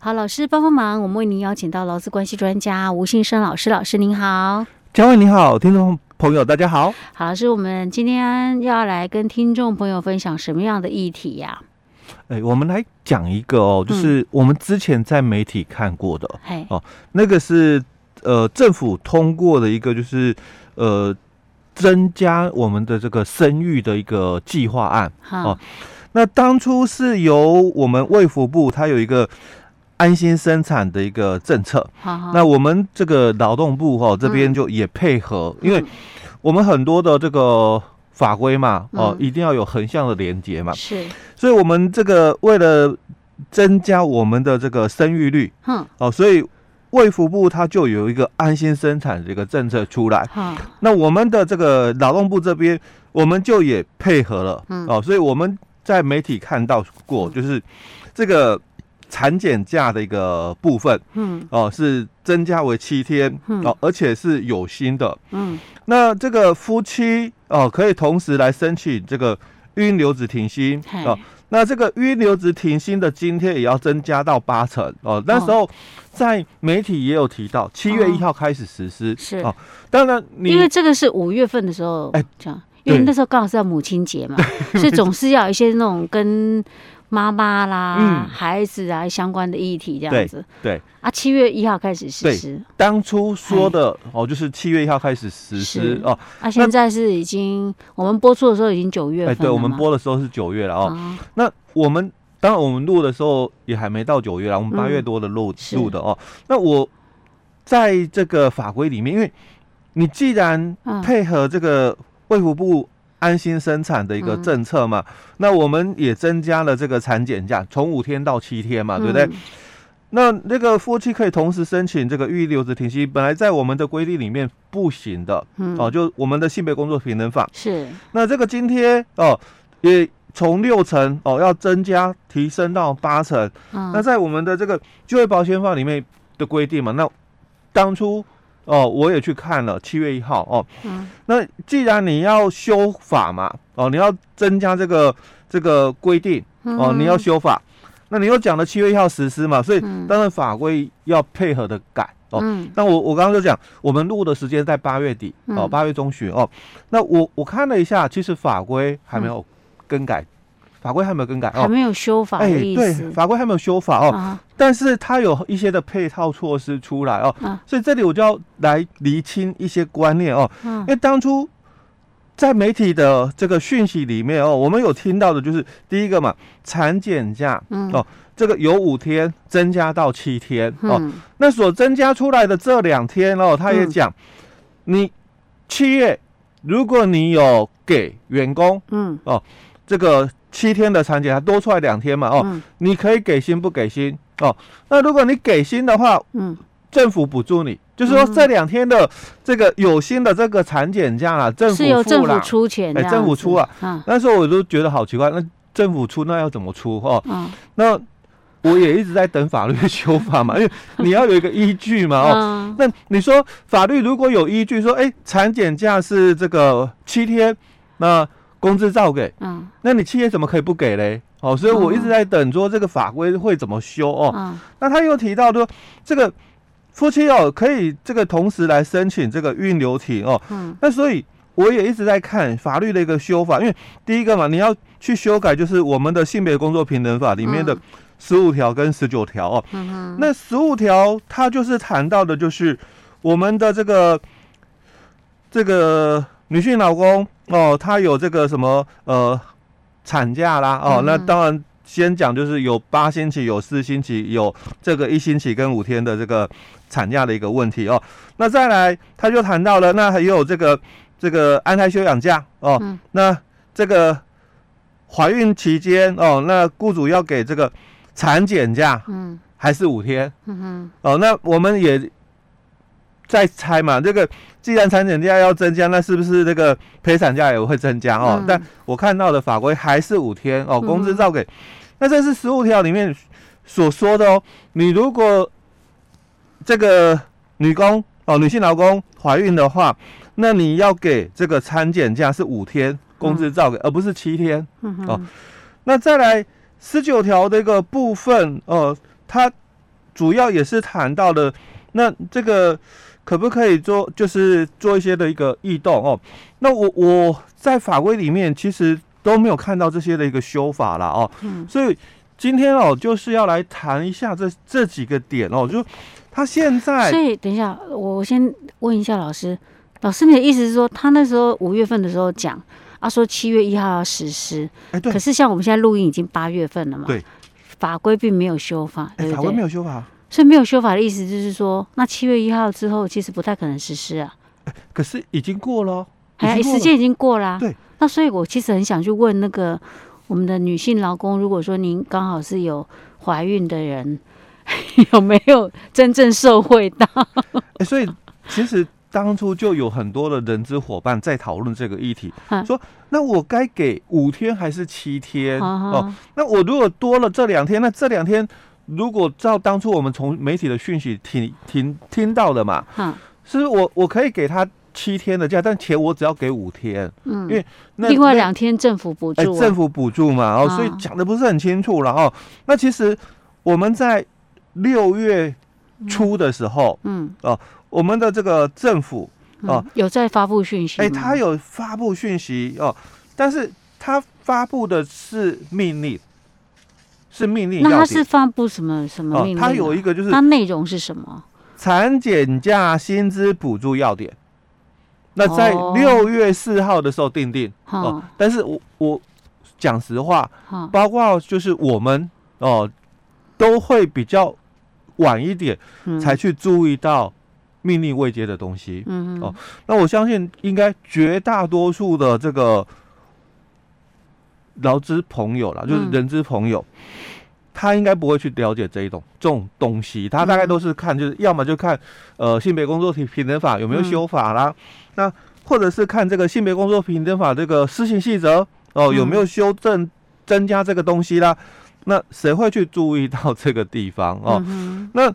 好，老师帮帮忙，我们为您邀请到劳资关系专家吴信生老师，老师您好。嘉惠你好，听众朋友大家好。好，老师，我们今天要来跟听众朋友分享什么样的议题呀、啊？哎，我们来讲一个哦，就是我们之前在媒体看过的，嗯、哦，那个是呃政府通过的一个，就是呃增加我们的这个生育的一个计划案哦。那当初是由我们卫福部，它有一个。安心生产的一个政策，好好，那我们这个劳动部哈这边就也配合，嗯、因为我们很多的这个法规嘛，哦、嗯，一定要有横向的连接嘛，是，所以我们这个为了增加我们的这个生育率，嗯，哦，所以卫福部它就有一个安心生产的这个政策出来，好，那我们的这个劳动部这边，我们就也配合了，嗯，哦，所以我们在媒体看到过，就是这个。产检假的一个部分，嗯，哦，是增加为七天，嗯，哦，而且是有薪的，嗯，那这个夫妻哦，可以同时来申请这个育婴留职停薪，哦，那这个育婴留职停薪的津贴也要增加到八成，哦，那时候在媒体也有提到，七月一号开始实施，是。哦，当然，因为这个是五月份的时候，哎，这样，因为那时候刚好是要母亲节嘛，所以总是要有一些那种跟。妈妈啦、嗯，孩子啊，相关的议题这样子。对，对啊，七月一号开始实施。当初说的哦，就是七月一号开始实施哦。啊，现在是已经我们播出的时候已经九月份了。哎，对，我们播的时候是九月了哦。啊、那我们当然我们录的时候也还没到九月了，我们八月多的录录、嗯、的哦。那我在这个法规里面，因为你既然配合这个卫福部。安心生产的一个政策嘛，嗯、那我们也增加了这个产检假，从五天到七天嘛，嗯、对不对？那那个夫妻可以同时申请这个育留职停薪，本来在我们的规定里面不行的，嗯，哦，就我们的性别工作平等法是。那这个津贴哦，也从六成哦要增加提升到八成，嗯，那在我们的这个就业保险法里面的规定嘛，那当初。哦，我也去看了七月一号哦。嗯。那既然你要修法嘛，哦，你要增加这个这个规定哦，你要修法，那你又讲了七月一号实施嘛，所以当然法规要配合的改哦。嗯。那我我刚刚就讲，我们录的时间在八月底哦，八月中旬哦。那我我看了一下，其实法规还没有更改。法规还没有更改哦，还没有修法。哎，对，法规还没有修法哦，啊，但是它有一些的配套措施出来哦，啊，所以这里我就要来厘清一些观念哦，啊，因为当初在媒体的这个讯息里面哦，我们有听到的就是第一个嘛，产检假，嗯，哦，这个由五天增加到七天，嗯，哦，那所增加出来的这两天哦，他也讲，嗯，你七月如果你有给员工，嗯，哦，这个。七天的产检还多出来两天嘛？哦、嗯，你可以给薪不给薪哦。那如果你给薪的话，嗯，政府补助你，就是说这两天的这个有薪的这个产检假啊，政府付啦，是由政府出钱，哎，政府出啊。嗯，那时候我都觉得好奇怪，那政府出那要怎么出？哦，嗯，那我也一直在等法律的修法嘛，因为 你要有一个依据嘛。哦，嗯、那你说法律如果有依据说，哎，产检假是这个七天，那。工资照给，嗯，那你企业怎么可以不给嘞？哦，所以我一直在等说这个法规会怎么修哦。嗯，那他又提到说，这个夫妻哦可以这个同时来申请这个育婴留停哦。嗯，那所以我也一直在看法律的一个修法，因为第一个嘛，你要去修改就是我们的性别工作平等法里面的十五条跟十九条哦。嗯哼，那十五条它就是谈到的就是我们的这个这个女性老公。哦，他有这个什么呃产假啦，哦，那当然先讲就是有八星期、有四星期、有这个一星期跟五天的这个产假的一个问题哦。那再来他就谈到了，那还有这个这个安胎休养假哦，那这个怀孕期间哦，那雇主要给这个产检假，嗯，还是五天，嗯哼，哦，那我们也。再猜嘛，这个既然产检假要增加，那是不是这个陪产假也会增加哦？嗯、但我看到的法规还是五天哦，工资照给。嗯、那这是十五条里面所说的哦。你如果这个女工哦，女性劳工怀孕的话，那你要给这个产检假是五天工资照给，嗯、而不是七天、嗯、哦。那再来十九条这个部分哦，它主要也是谈到了，那这个可不可以做，就是做一些的一个异动哦？那我我在法规里面其实都没有看到这些的一个修法了哦。嗯，所以今天哦，就是要来谈一下这这几个点哦，就他现在。所以等一下，我先问一下老师，老师你的意思是说，他那时候五月份的时候讲，啊说七月一号要实施，哎对，可是像我们现在录音已经八月份了嘛，对。法规并没有修法，对对法规没有修法，所以没有修法的意思就是说，那七月一号之后其实不太可能实施啊。可是已经过了，哎，时间已经过了。对，那所以我其实很想去问那个我们的女性劳工，如果说您刚好是有怀孕的人，有没有真正受惠到？哎，所以其实。当初就有很多的人资伙伴在讨论这个议题，说那我该给五天还是七天？哦，那我如果多了这两天，那这两天如果照当初我们从媒体的讯息听听听到的嘛，嗯是我我可以给他七天的假，但钱我只要给五天，嗯，因为那另外两天政府补助，政府补助嘛，哦，所以讲的不是很清楚了哦。那其实我们在六月初的时候，嗯，哦。我们的这个政府哦、嗯，有在发布讯息。哎，他有发布讯息哦，但是他发布的是命令，是命令。那他是发布什么什么命令、啊？他有一个就是，它内容是什么？产检假薪资补助要点。那在六月四号的时候定定哦，哦，但是我我讲实话，包括就是我们哦，都会比较晚一点才去注意到。命令未接的东西，嗯哦，那我相信应该绝大多数的这个劳资朋友啦，就是人资朋友，嗯、他应该不会去了解这一种这种东西，他大概都是看，就是要么就看呃性别工作平平等法有没有修法啦，嗯、那或者是看这个性别工作平等法这个施行细则哦有没有修正增加这个东西啦，那谁会去注意到这个地方哦？嗯、那。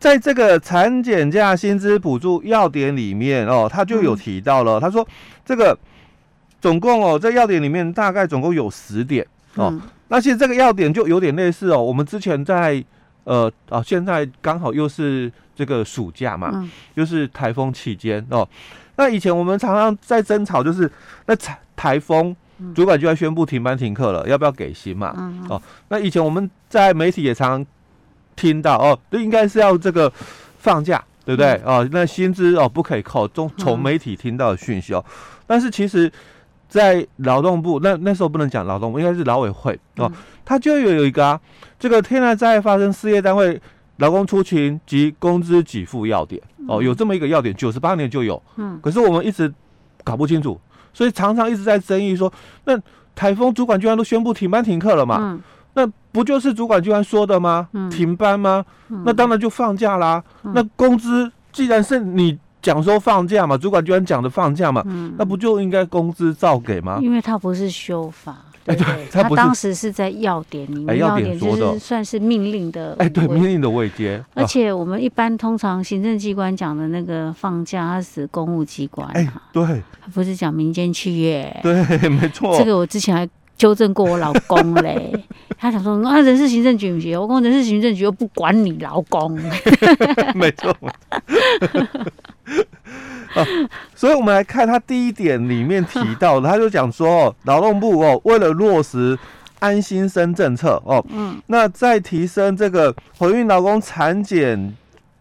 在这个产检假薪资补助要点里面哦，他就有提到了，他说这个总共哦，在要点里面大概总共有十点哦。那其实这个要点就有点类似哦，我们之前在呃啊，现在刚好又是这个暑假嘛，又是台风期间哦。那以前我们常常在争吵，就是那台台风主管就要宣布停班停课了，要不要给薪嘛？哦，那以前我们在媒体也常常。听到哦，这应该是要这个放假，对不对？嗯、哦，那薪资哦不可以扣，从从媒体听到的讯息哦。嗯、但是其实，在劳动部那那时候不能讲劳动部，应该是劳委会哦，他就有有一个啊，这个天然灾害发生，事业单位劳工出勤及工资给付要点哦，有这么一个要点，九十八年就有，嗯，可是我们一直搞不清楚，所以常常一直在争议说，那台风主管居然都宣布停班停课了嘛？嗯那不就是主管机关说的吗？嗯、停班吗？嗯、那当然就放假啦。嗯、那工资既然是你讲说放假嘛，主管居然讲的放假嘛，嗯、那不就应该工资照给吗？因为他不是修法，哎，对，对，他当时是在要点里面，要点就是算是命令的，哎，对，命令的位阶。而且我们一般通常行政机关讲的那个放假，它是公务机关，哎，对，不是讲民间企业，对，没错。这个我之前还纠正过我老公嘞。他想说啊，人事行政局不行，我讲人事行政局又不管你老公，没错。啊，所以我们来看他第一点里面提到的，他就讲说，劳动部哦，为了落实安心生政策哦，嗯，那在提升这个怀孕劳工产检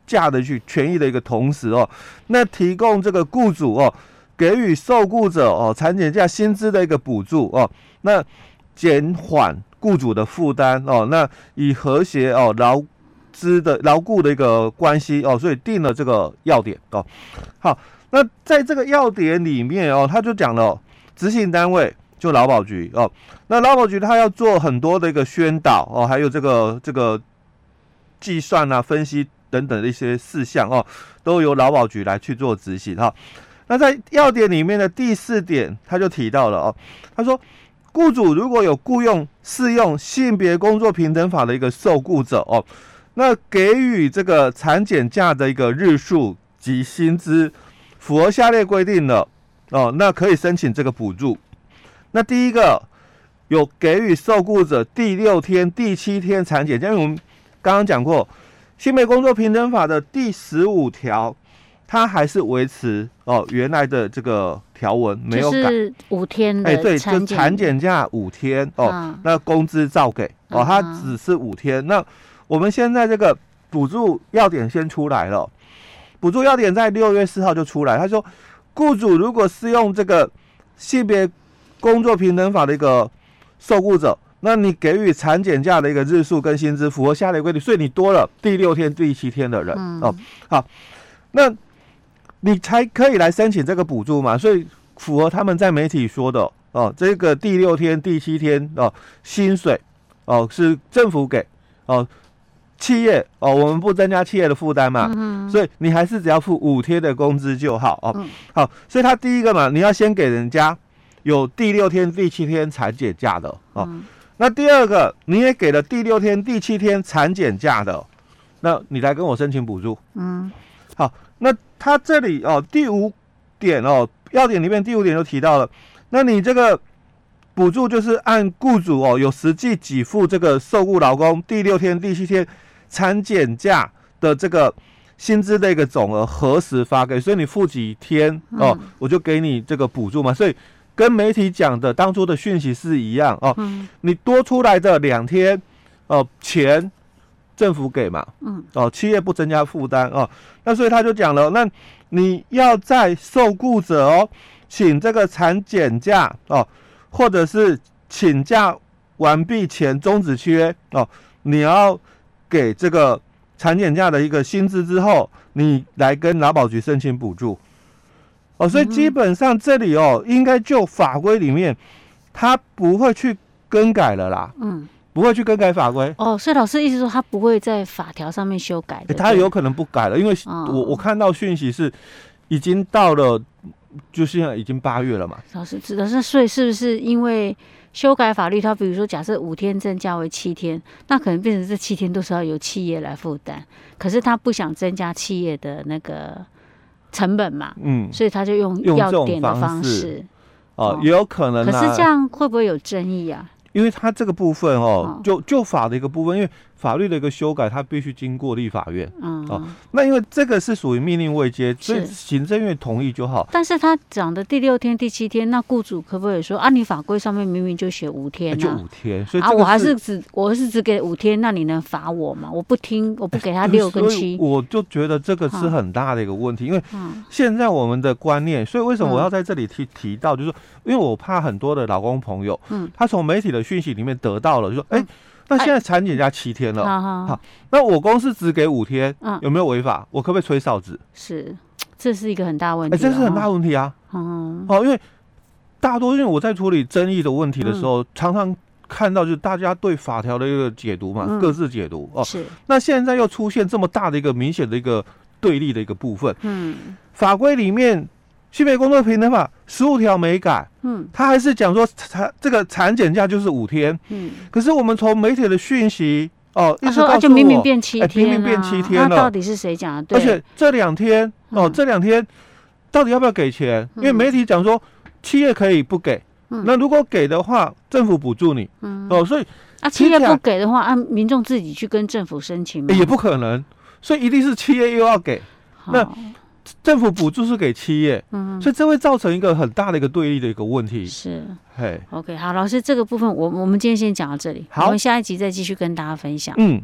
假的去权益的一个同时哦，那提供这个雇主哦，给予受雇者哦产检假薪资的一个补助哦，那减缓。雇主的负担哦，那以和谐哦劳资的牢固的一个关系哦，所以定了这个要点哦。好，那在这个要点里面哦，他就讲了执行单位就劳保局哦，那劳保局他要做很多的一个宣导哦，还有这个这个计算啊、分析等等的一些事项哦，都由劳保局来去做执行哈。那在要点里面的第四点，他就提到了哦，他说。雇主如果有雇佣适用性别工作平等法的一个受雇者哦，那给予这个产检假的一个日数及薪资符合下列规定的哦，那可以申请这个补助。那第一个有给予受雇者第六天、第七天产检假，因为我们刚刚讲过，性别工作平等法的第十五条，它还是维持哦原来的这个条文没有改，五天哎，对，跟产检假五天哦，啊、那工资照给哦，它只是五天。那我们现在这个补助要点先出来了，补助要点在六月四号就出来，他说，雇主如果是用这个性别工作平等法的一个受雇者。那你给予产检假的一个日数跟薪资符合下列规定，所以你多了第六天、第七天的人、嗯、哦，好，那你才可以来申请这个补助嘛。所以符合他们在媒体说的哦，这个第六天、第七天哦，薪水哦是政府给哦，企业哦，我们不增加企业的负担嘛，嗯、所以你还是只要付五天的工资就好哦。嗯、好，所以他第一个嘛，你要先给人家有第六天、第七天产检假的哦。嗯那第二个，你也给了第六天、第七天产检假的，那你来跟我申请补助。嗯，好，那他这里哦，第五点哦，要点里面第五点就提到了，那你这个补助就是按雇主哦有实际给付这个受雇劳工第六天、第七天产检假的这个薪资的一个总额何时发给，所以你付几天哦，我就给你这个补助嘛，所以。跟媒体讲的当初的讯息是一样哦，嗯、你多出来的两天哦、呃，钱政府给嘛，嗯，哦，企业不增加负担哦，那所以他就讲了，那你要在受雇者哦，请这个产检假哦，或者是请假完毕前终止契约哦，你要给这个产检假的一个薪资之后，你来跟劳保局申请补助。哦，所以基本上这里哦，应该就法规里面，他不会去更改了啦。嗯，不会去更改法规。哦，所以老师意思说，他不会在法条上面修改的。他有可能不改了，因为我我看到讯息是已经到了，就现在已经八月了嘛。老师指的是，所以是不是因为修改法律？他比如说，假设五天增加为七天，那可能变成这七天都是要由企业来负担。可是他不想增加企业的那个。成本嘛，嗯，所以他就用要点的方式，哦，也有可能。可是这样会不会有争议啊？因为他这个部分哦，就就法的一个部分，因为。法律的一个修改，它必须经过立法院。嗯，哦，那因为这个是属于命令未接，所以行政院同意就好。但是他讲的第六天、第七天，那雇主可不可以说啊？你法规上面明明就写五天，就五天，所以啊，我还是只我是只给五天，那你能罚我吗？我不听，我不给他六跟七，我就觉得这个是很大的一个问题，因为现在我们的观念，所以为什么我要在这里提提到，就是说，因为我怕很多的老公朋友，嗯，他从媒体的讯息里面得到了，就说，哎。那现在产检假七天了，哎、好，好，好，那我公司只给五天，嗯、有没有违法？我可不可以吹哨子？是，这是一个很大问题，哎，这是很大问题啊。嗯，哦，因为大多因为我在处理争议的问题的时候，嗯、常常看到就是大家对法条的一个解读嘛，嗯、各自解读哦。是，那现在又出现这么大的一个明显的一个对立的一个部分，嗯，法规里面。性别工作平等法十五条没改，嗯，他还是讲说产这个产检假就是五天，嗯，可是我们从媒体的讯息哦，一直告诉我，啊、就明明变七天，啊，明明变七天了，到底是谁讲的？对，而且这两天哦，这两天到底要不要给钱？嗯、因为媒体讲说企业可以不给，嗯、那如果给的话，政府补助你，嗯，哦，所以啊，企业不给的话，按民众自己去跟政府申请？也不可能，所以一定是企业又要给，好那。政府补助是给企业，嗯，所以这会造成一个很大的一个对立的一个问题。是，嘿，OK，好，老师，这个部分我我们今天先讲到这里，好，我们下一集再继续跟大家分享。嗯。